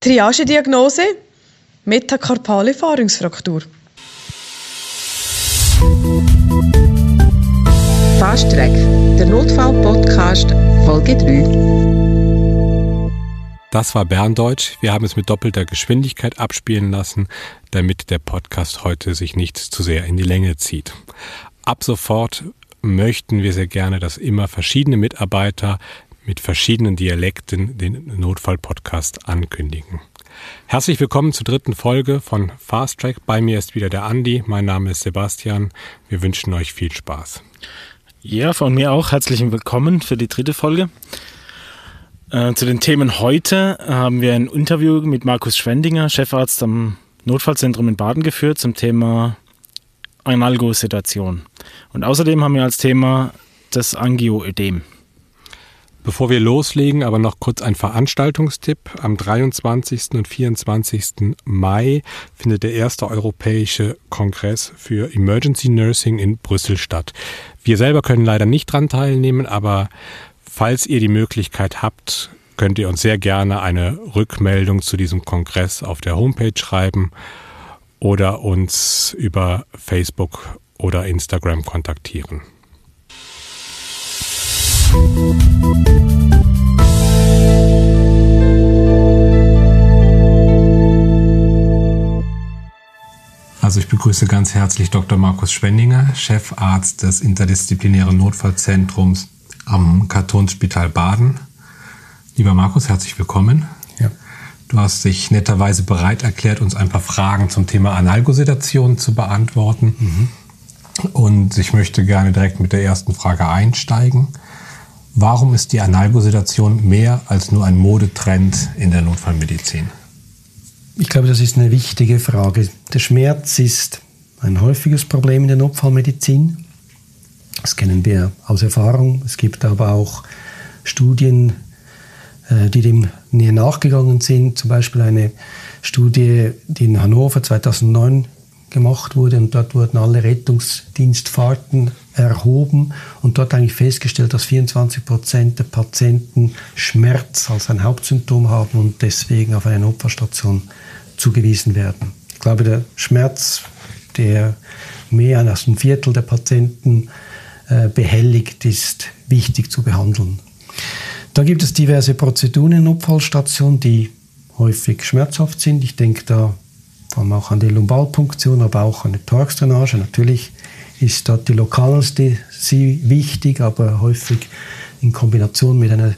Triagediagnose Metakarpale Fahrungsfraktur. Fast Track, der Notfall-Podcast, Folge 3. Das war Berndeutsch. Wir haben es mit doppelter Geschwindigkeit abspielen lassen, damit der Podcast heute sich nicht zu sehr in die Länge zieht. Ab sofort möchten wir sehr gerne, dass immer verschiedene Mitarbeiter mit verschiedenen Dialekten den Notfall-Podcast ankündigen. Herzlich willkommen zur dritten Folge von Fast Track. Bei mir ist wieder der Andi. Mein Name ist Sebastian. Wir wünschen euch viel Spaß. Ja, von mir auch herzlichen Willkommen für die dritte Folge. Äh, zu den Themen heute haben wir ein Interview mit Markus Schwendinger, Chefarzt am Notfallzentrum in Baden geführt zum Thema Analgosedation. Und außerdem haben wir als Thema das Angioödem. Bevor wir loslegen, aber noch kurz ein Veranstaltungstipp. Am 23. und 24. Mai findet der erste europäische Kongress für Emergency Nursing in Brüssel statt. Wir selber können leider nicht dran teilnehmen, aber falls ihr die Möglichkeit habt, könnt ihr uns sehr gerne eine Rückmeldung zu diesem Kongress auf der Homepage schreiben oder uns über Facebook oder Instagram kontaktieren. Also ich begrüße ganz herzlich Dr. Markus Schwendinger, Chefarzt des interdisziplinären Notfallzentrums am Kantonsspital Baden. Lieber Markus, herzlich willkommen. Ja. Du hast dich netterweise bereit erklärt, uns ein paar Fragen zum Thema Analgosedation zu beantworten. Mhm. Und ich möchte gerne direkt mit der ersten Frage einsteigen. Warum ist die Analgosedation mehr als nur ein Modetrend in der Notfallmedizin? Ich glaube, das ist eine wichtige Frage. Der Schmerz ist ein häufiges Problem in der Notfallmedizin. Das kennen wir aus Erfahrung. Es gibt aber auch Studien, äh, die dem näher nachgegangen sind. Zum Beispiel eine Studie, die in Hannover 2009 gemacht wurde und dort wurden alle Rettungsdienstfahrten erhoben und dort eigentlich festgestellt, dass 24 Prozent der Patienten Schmerz als ein Hauptsymptom haben und deswegen auf eine Notfallstation zugewiesen werden. Ich glaube, der Schmerz, der mehr als ein Viertel der Patienten äh, behelligt, ist wichtig zu behandeln. Da gibt es diverse Prozeduren in Notfallstationen, die häufig schmerzhaft sind. Ich denke da vor allem auch an die Lumbalpunktion, aber auch an die Thoraxdrainage. Natürlich ist dort die Lokalanästhesie wichtig, aber häufig in Kombination mit einer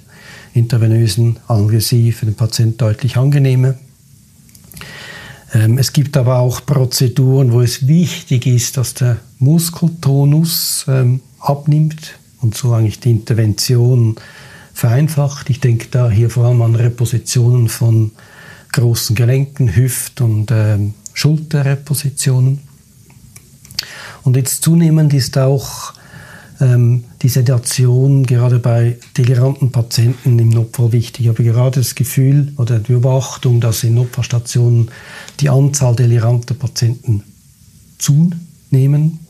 intravenösen Analgesie für den Patienten deutlich angenehmer. Ähm, es gibt aber auch Prozeduren, wo es wichtig ist, dass der Muskeltonus ähm, abnimmt und so eigentlich die Intervention vereinfacht. Ich denke da hier vor allem an Repositionen von großen Gelenken, Hüft- und ähm, Schulterrepositionen. Und jetzt zunehmend ist auch ähm, die Sedation gerade bei deliranten Patienten im Notfall wichtig. Ich habe gerade das Gefühl oder die Beobachtung, dass in Notfallstationen die Anzahl deliranter Patienten zunehmen.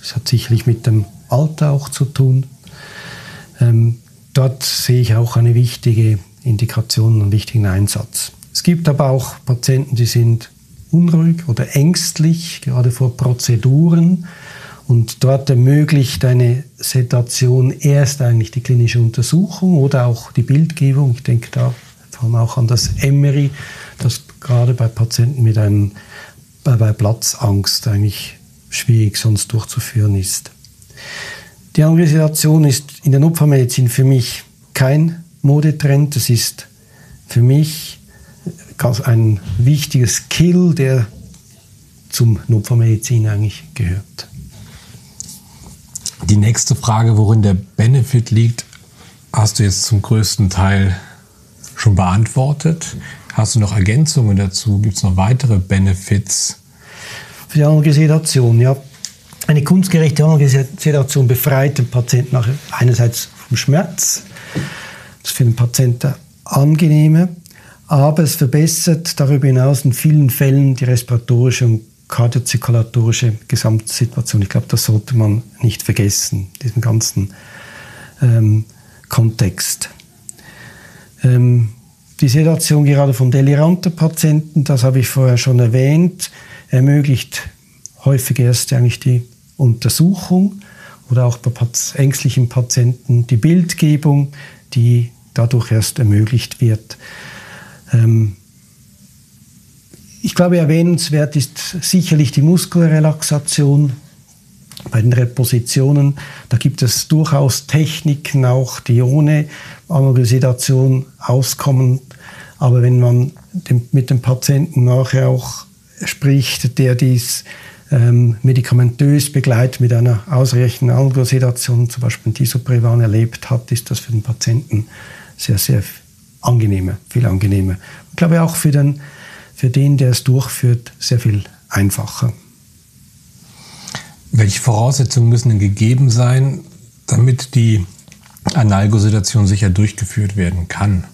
Das hat sicherlich mit dem Alter auch zu tun. Ähm, dort sehe ich auch eine wichtige Indikation, einen wichtigen Einsatz. Es gibt aber auch Patienten, die sind unruhig oder ängstlich, gerade vor Prozeduren. Und dort ermöglicht eine Sedation erst eigentlich die klinische Untersuchung oder auch die Bildgebung. Ich denke da vor allem auch an das Emery, das gerade bei Patienten mit einem, bei Platzangst eigentlich schwierig sonst durchzuführen ist. Die Organisation ist in der Notfallmedizin für mich kein Modetrend. Es ist für mich ein wichtiger Skill, der zum Notfallmedizin eigentlich gehört. Die nächste Frage, worin der Benefit liegt, hast du jetzt zum größten Teil schon beantwortet. Hast du noch Ergänzungen dazu? Gibt es noch weitere Benefits? Für die Analgesedation, ja. Eine kunstgerechte Analgesedation befreit den Patienten einerseits vom Schmerz, das ist für den Patienten angenehmer, aber es verbessert darüber hinaus in vielen Fällen die respiratorische und kardiozirkulatorische Gesamtsituation. Ich glaube, das sollte man nicht vergessen, diesen ganzen ähm, Kontext. Ähm, die Sedation gerade von deliranten Patienten, das habe ich vorher schon erwähnt, ermöglicht häufig erst eigentlich die Untersuchung oder auch bei ängstlichen Patienten die Bildgebung, die dadurch erst ermöglicht wird. Ähm, ich glaube, erwähnenswert ist sicherlich die Muskelrelaxation bei den Repositionen. Da gibt es durchaus Techniken auch, die ohne Analgesedation auskommen. Aber wenn man mit dem Patienten nachher auch spricht, der dies ähm, medikamentös begleitet mit einer ausreichenden Analgosedation, zum Beispiel Disoprevan erlebt hat, ist das für den Patienten sehr, sehr angenehmer, viel angenehmer. Ich glaube auch für den, für den, der es durchführt, sehr viel einfacher. Welche Voraussetzungen müssen denn gegeben sein, damit die Analgosedation sicher durchgeführt werden kann?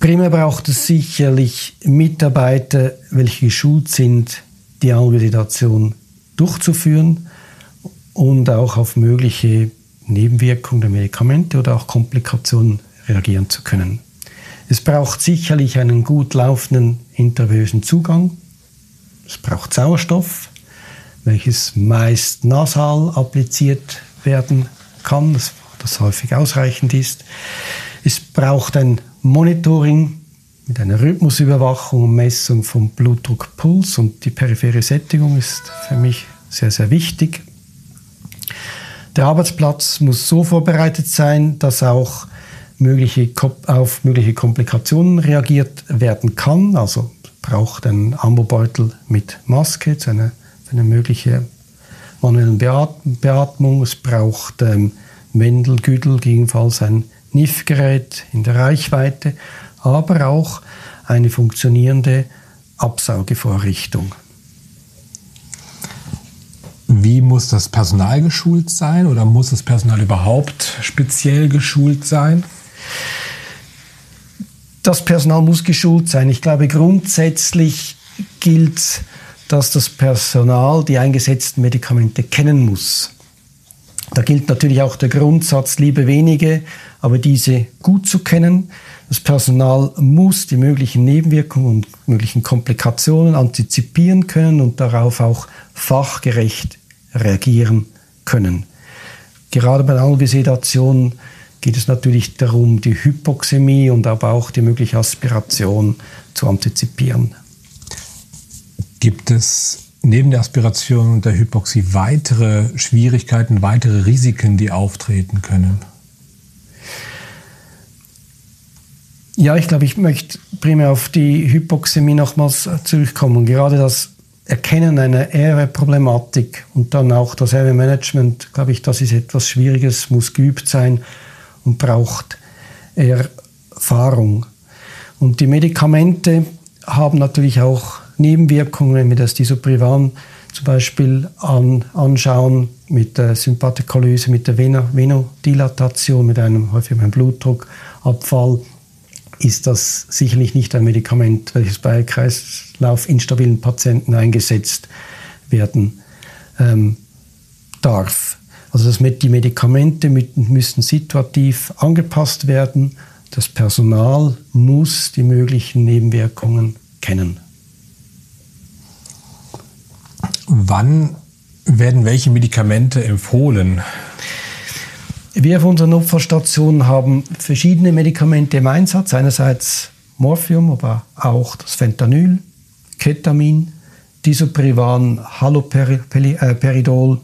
Primär braucht es sicherlich Mitarbeiter, welche geschult sind, die Analgosedation durchzuführen und auch auf mögliche Nebenwirkungen der Medikamente oder auch Komplikationen reagieren zu können. Es braucht sicherlich einen gut laufenden intravenösen Zugang. Es braucht Sauerstoff, welches meist nasal appliziert werden kann, das, das häufig ausreichend ist. Es braucht ein Monitoring mit einer Rhythmusüberwachung und Messung vom Blutdruck, Puls und die periphere Sättigung ist für mich sehr, sehr wichtig. Der Arbeitsplatz muss so vorbereitet sein, dass auch mögliche, auf mögliche Komplikationen reagiert werden kann. Also braucht ein Ambobeutel mit Maske für eine, für eine mögliche manuelle Beatmung. Es braucht ähm, Wendel, Güdel, gegebenenfalls ein NIF-Gerät in der Reichweite, aber auch eine funktionierende Absaugevorrichtung. Wie muss das Personal geschult sein oder muss das Personal überhaupt speziell geschult sein? Das Personal muss geschult sein. Ich glaube, grundsätzlich gilt, dass das Personal die eingesetzten Medikamente kennen muss. Da gilt natürlich auch der Grundsatz, liebe wenige, aber diese gut zu kennen. Das Personal muss die möglichen Nebenwirkungen und möglichen Komplikationen antizipieren können und darauf auch fachgerecht reagieren können. Gerade bei der Analgesedation geht es natürlich darum, die Hypoxämie und aber auch die mögliche Aspiration zu antizipieren. Gibt es neben der Aspiration und der Hypoxie weitere Schwierigkeiten, weitere Risiken, die auftreten können? Ja, ich glaube, ich möchte primär auf die Hypoxämie nochmals zurückkommen. Gerade das Erkennen einer Airway-Problematik und dann auch das Airway-Management, glaube ich, das ist etwas Schwieriges, muss geübt sein und braucht Erfahrung. Und die Medikamente haben natürlich auch Nebenwirkungen, wenn wir das Disoprivan zum Beispiel an, anschauen, mit der Sympathikolyse, mit der Venodilatation, mit einem häufig Blutdruckabfall, ist das sicherlich nicht ein Medikament, welches bei kreislaufinstabilen Patienten eingesetzt werden ähm, darf. Also das, die Medikamente müssen situativ angepasst werden. Das Personal muss die möglichen Nebenwirkungen kennen. Wann werden welche Medikamente empfohlen? Wir auf unseren Notfallstationen haben verschiedene Medikamente im Einsatz. Einerseits Morphium, aber auch das Fentanyl, Ketamin, Disoprivan, Haloperidol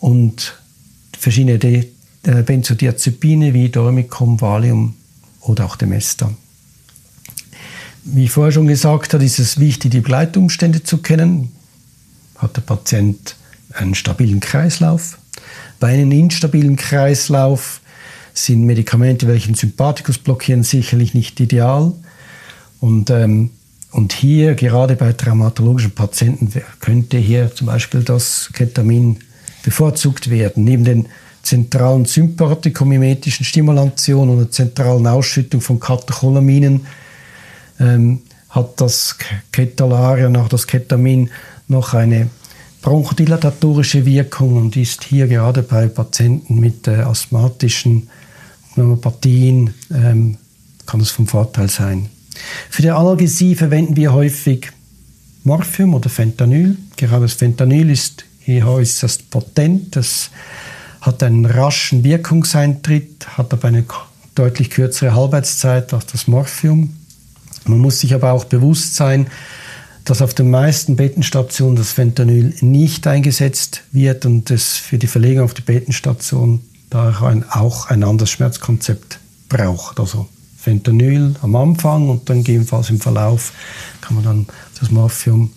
und verschiedene äh, Benzodiazepine wie Dormicum, Valium oder auch Demesta. Wie ich vorher schon gesagt habe, ist es wichtig, die Begleitumstände zu kennen. Hat der Patient einen stabilen Kreislauf? Bei einem instabilen Kreislauf sind Medikamente, welche den Sympathikus blockieren, sicherlich nicht ideal. Und, ähm, und hier, gerade bei traumatologischen Patienten, könnte hier zum Beispiel das Ketamin bevorzugt werden. Neben den zentralen sympathikomimetischen Stimulationen und der zentralen Ausschüttung von Katecholaminen ähm, hat das Ketalarian, auch das Ketamin, noch eine bronchodilatorische Wirkung und ist hier gerade bei Patienten mit äh, asthmatischen Pneumopathien ähm, kann das vom Vorteil sein. Für die Analgesie verwenden wir häufig Morphium oder Fentanyl. Gerade das Fentanyl ist hier äußerst potent. Das hat einen raschen Wirkungseintritt, hat aber eine deutlich kürzere Halbwertszeit als das Morphium. Man muss sich aber auch bewusst sein, dass auf den meisten Bettenstationen das Fentanyl nicht eingesetzt wird und es für die Verlegung auf die Bettenstation daher auch ein anderes Schmerzkonzept braucht. Also Fentanyl am Anfang und dann gegebenenfalls im Verlauf kann man dann das Morphium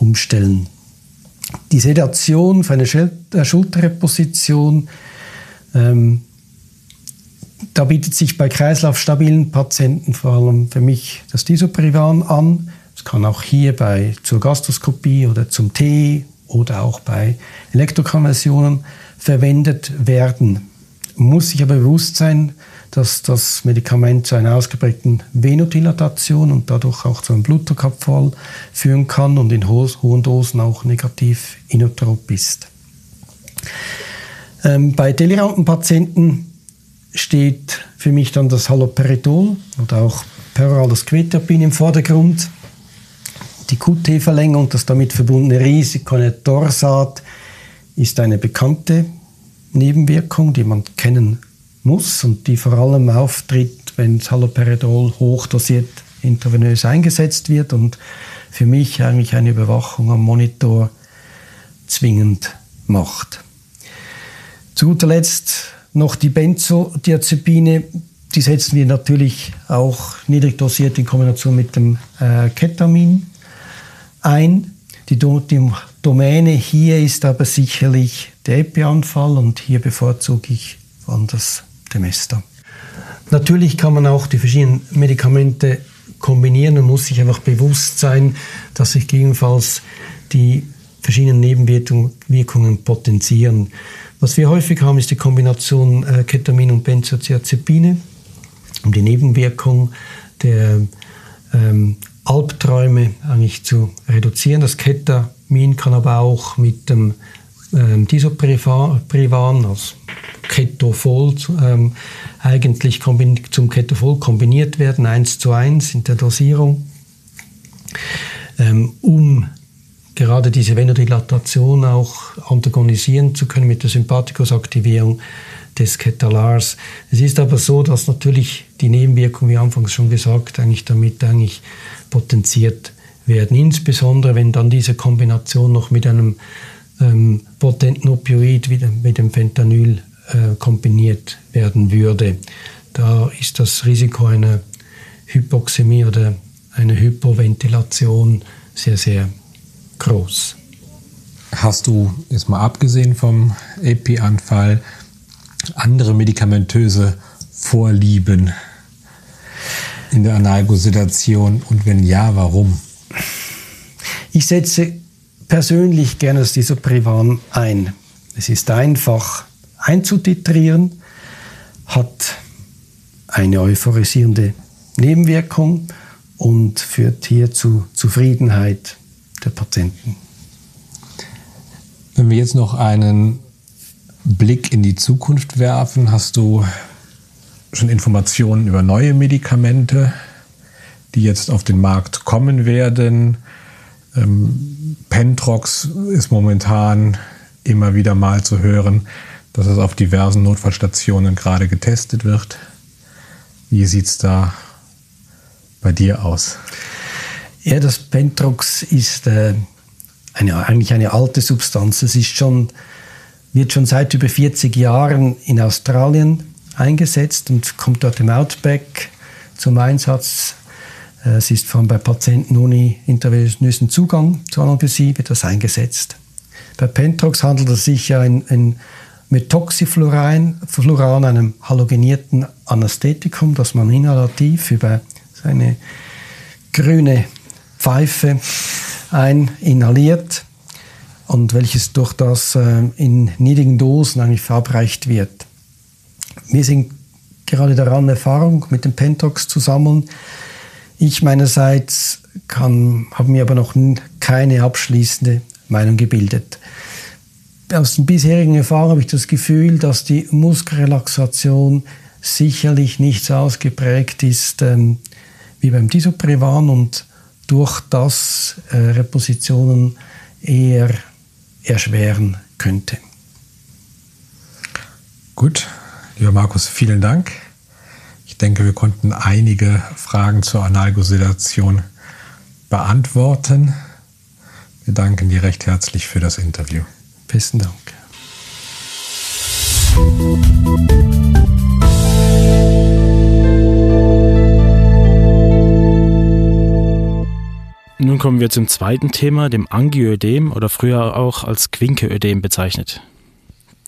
umstellen. Die Sedation für eine äh, Schulterreposition, ähm, da bietet sich bei kreislaufstabilen Patienten vor allem für mich das Disoprivan an. Kann auch hier bei zur Gastroskopie oder zum T oder auch bei Elektrokonversionen verwendet werden. Muss sich aber bewusst sein, dass das Medikament zu einer ausgeprägten Venodilatation und dadurch auch zu einem Blutdruckabfall führen kann und in ho hohen Dosen auch negativ inotrop ist. Ähm, bei deliranten Patienten steht für mich dann das Haloperidol oder auch perorales Quetiapin im Vordergrund. Die QT-Verlängerung, das damit verbundene Risiko einer Torsat ist eine bekannte Nebenwirkung, die man kennen muss und die vor allem auftritt, wenn Haloperidol hochdosiert intravenös eingesetzt wird und für mich eigentlich eine Überwachung am Monitor zwingend macht. Zu guter Letzt noch die Benzodiazepine. Die setzen wir natürlich auch niedrig dosiert in Kombination mit dem äh, Ketamin ein. Die, die Domäne hier ist aber sicherlich der Epi-Anfall und hier bevorzuge ich von das Semester. Natürlich kann man auch die verschiedenen Medikamente kombinieren und muss sich einfach bewusst sein, dass sich gegebenenfalls die verschiedenen Nebenwirkungen potenzieren. Was wir häufig haben, ist die Kombination äh, Ketamin und Benzodiazepine, um die Nebenwirkung der ähm, Albträume eigentlich zu reduzieren. Das Ketamin kann aber auch mit dem ähm, Disoprivan, also Ketofol, ähm, eigentlich zum Ketofol kombiniert werden, eins zu eins in der Dosierung, ähm, um gerade diese Venodilatation auch antagonisieren zu können mit der Sympathikusaktivierung des Ketalars. Es ist aber so, dass natürlich die Nebenwirkungen, wie anfangs schon gesagt, eigentlich damit eigentlich potenziert werden. Insbesondere wenn dann diese Kombination noch mit einem ähm, potenten Opioid wie dem, mit dem Fentanyl äh, kombiniert werden würde. Da ist das Risiko einer Hypoxämie oder einer Hypoventilation sehr, sehr groß. Hast du jetzt mal abgesehen vom Epi-Anfall andere medikamentöse Vorlieben in der Analgosedation und wenn ja, warum? Ich setze persönlich gerne das Disoprivan ein. Es ist einfach einzutitrieren, hat eine euphorisierende Nebenwirkung und führt hier zu Zufriedenheit der Patienten. Wenn wir jetzt noch einen Blick in die Zukunft werfen, hast du schon Informationen über neue Medikamente, die jetzt auf den Markt kommen werden. Ähm, Pentrox ist momentan immer wieder mal zu hören, dass es auf diversen Notfallstationen gerade getestet wird. Wie sieht es da bei dir aus? Ja, das Pentrox ist äh, eine, eigentlich eine alte Substanz. Es ist schon, wird schon seit über 40 Jahren in Australien eingesetzt und kommt dort im Outback zum Einsatz. Äh, es ist vor allem bei Patienten ohne intravenösen Zugang zur Analgesie wird das eingesetzt. Bei Pentrox handelt es sich ja ein, ein mit Toxifluoran, Fluoran, einem halogenierten Anästhetikum, das man inhalativ über seine grüne Pfeife eininhaliert und welches durch das äh, in niedrigen Dosen eigentlich verabreicht wird. Wir sind gerade daran, Erfahrung mit dem Pentox zu sammeln. Ich meinerseits habe mir aber noch keine abschließende Meinung gebildet. Aus den bisherigen Erfahrungen habe ich das Gefühl, dass die Muskelrelaxation sicherlich nicht so ausgeprägt ist ähm, wie beim Disoprivan und durch das äh, Repositionen eher erschweren könnte. Gut, lieber Markus, vielen Dank. Ich denke, wir konnten einige Fragen zur Analgosedation beantworten. Wir danken dir recht herzlich für das Interview. Besten Dank. Kommen wir zum zweiten Thema, dem Angioödem oder früher auch als Quinkeödem bezeichnet.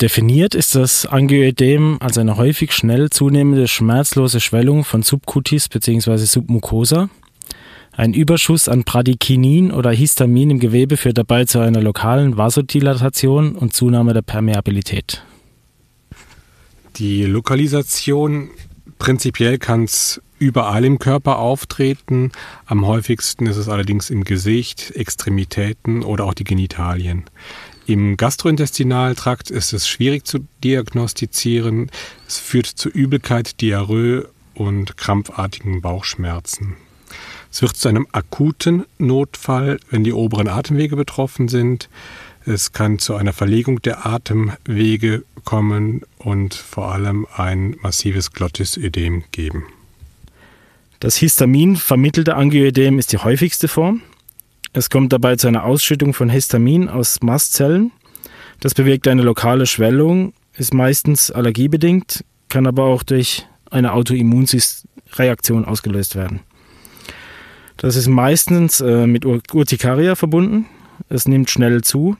Definiert ist das Angioödem als eine häufig schnell zunehmende schmerzlose Schwellung von Subcutis bzw. Submucosa. Ein Überschuss an Bradykinin oder Histamin im Gewebe führt dabei zu einer lokalen Vasodilatation und Zunahme der Permeabilität. Die Lokalisation prinzipiell kann es überall im Körper auftreten. Am häufigsten ist es allerdings im Gesicht, Extremitäten oder auch die Genitalien. Im Gastrointestinaltrakt ist es schwierig zu diagnostizieren. Es führt zu Übelkeit, Diarrhoe und krampfartigen Bauchschmerzen. Es wird zu einem akuten Notfall, wenn die oberen Atemwege betroffen sind. Es kann zu einer Verlegung der Atemwege kommen und vor allem ein massives Glottisödem geben. Das Histamin vermittelte Angioödem ist die häufigste Form. Es kommt dabei zu einer Ausschüttung von Histamin aus Mastzellen. Das bewirkt eine lokale Schwellung, ist meistens allergiebedingt, kann aber auch durch eine Autoimmunreaktion ausgelöst werden. Das ist meistens äh, mit Urtikaria verbunden. Es nimmt schnell zu.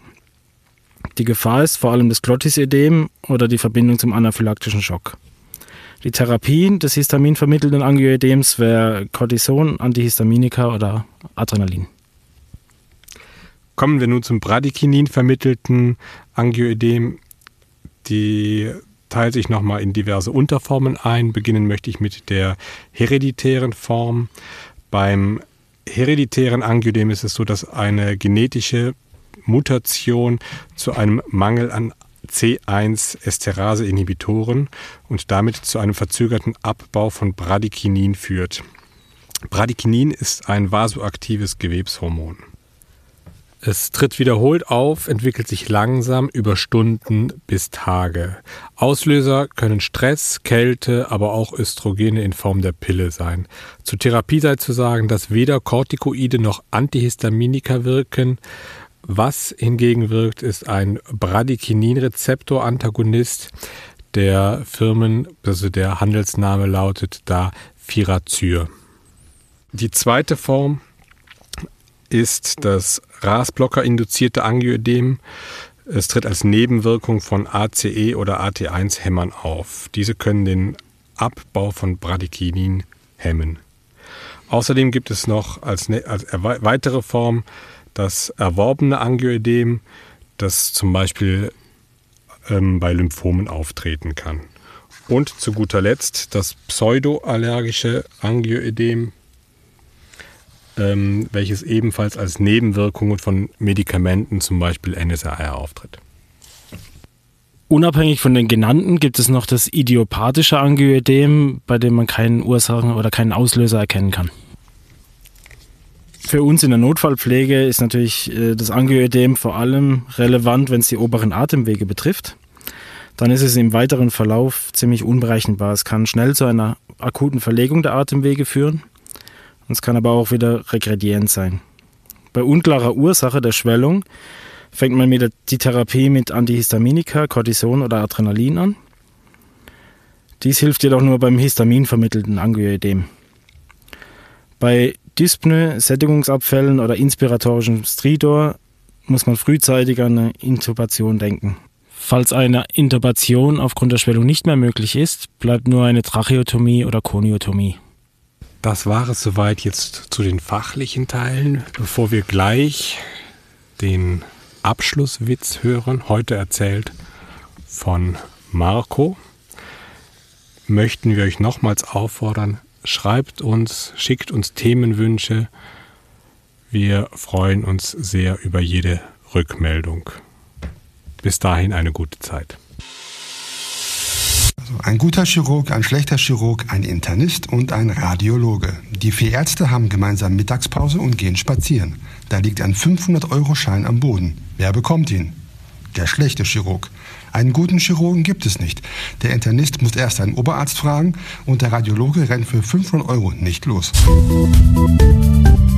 Die Gefahr ist vor allem das Glottisödem oder die Verbindung zum anaphylaktischen Schock. Die Therapie des histaminvermittelnden Angioödems wäre Cortison, Antihistaminika oder Adrenalin. Kommen wir nun zum Bradykinin vermittelten Angioödem. Die teilt sich nochmal in diverse Unterformen ein. Beginnen möchte ich mit der hereditären Form. Beim hereditären Angioödem ist es so, dass eine genetische Mutation zu einem Mangel an C1-Esterase-Inhibitoren und damit zu einem verzögerten Abbau von Bradykinin führt. Bradykinin ist ein vasoaktives Gewebshormon. Es tritt wiederholt auf, entwickelt sich langsam über Stunden bis Tage. Auslöser können Stress, Kälte, aber auch Östrogene in Form der Pille sein. Zur Therapie sei zu sagen, dass weder Corticoide noch Antihistaminika wirken. Was hingegen wirkt, ist ein Bradykinin-Rezeptor-Antagonist. Der Firmen, also der Handelsname lautet da Firazyr. Die zweite Form ist das RAS-Blocker-induzierte Angioödem. Es tritt als Nebenwirkung von ACE oder AT1-Hämmern auf. Diese können den Abbau von Bradykinin hemmen. Außerdem gibt es noch als, ne-, als weitere Form das erworbene Angioödem, das zum Beispiel ähm, bei Lymphomen auftreten kann. Und zu guter Letzt das pseudoallergische Angioödem, ähm, welches ebenfalls als Nebenwirkungen von Medikamenten, zum Beispiel NSAR, auftritt. Unabhängig von den genannten gibt es noch das idiopathische Angioödem, bei dem man keinen Ursachen oder keinen Auslöser erkennen kann. Für uns in der Notfallpflege ist natürlich äh, das Angioödem vor allem relevant, wenn es die oberen Atemwege betrifft. Dann ist es im weiteren Verlauf ziemlich unberechenbar. Es kann schnell zu einer akuten Verlegung der Atemwege führen. Es kann aber auch wieder regredient sein. Bei unklarer Ursache der Schwellung fängt man mit die Therapie mit Antihistaminika, Cortison oder Adrenalin an. Dies hilft jedoch nur beim histaminvermittelten Angioödem. Bei Dyspnoe, Sättigungsabfällen oder inspiratorischem Stridor muss man frühzeitig an eine Intubation denken. Falls eine Intubation aufgrund der Schwellung nicht mehr möglich ist, bleibt nur eine Tracheotomie oder Koniotomie. Das war es soweit jetzt zu den fachlichen Teilen. Bevor wir gleich den Abschlusswitz hören, heute erzählt von Marco, möchten wir euch nochmals auffordern, schreibt uns, schickt uns Themenwünsche. Wir freuen uns sehr über jede Rückmeldung. Bis dahin eine gute Zeit. Ein guter Chirurg, ein schlechter Chirurg, ein Internist und ein Radiologe. Die vier Ärzte haben gemeinsam Mittagspause und gehen spazieren. Da liegt ein 500-Euro-Schein am Boden. Wer bekommt ihn? Der schlechte Chirurg. Einen guten Chirurgen gibt es nicht. Der Internist muss erst einen Oberarzt fragen und der Radiologe rennt für 500 Euro nicht los. Musik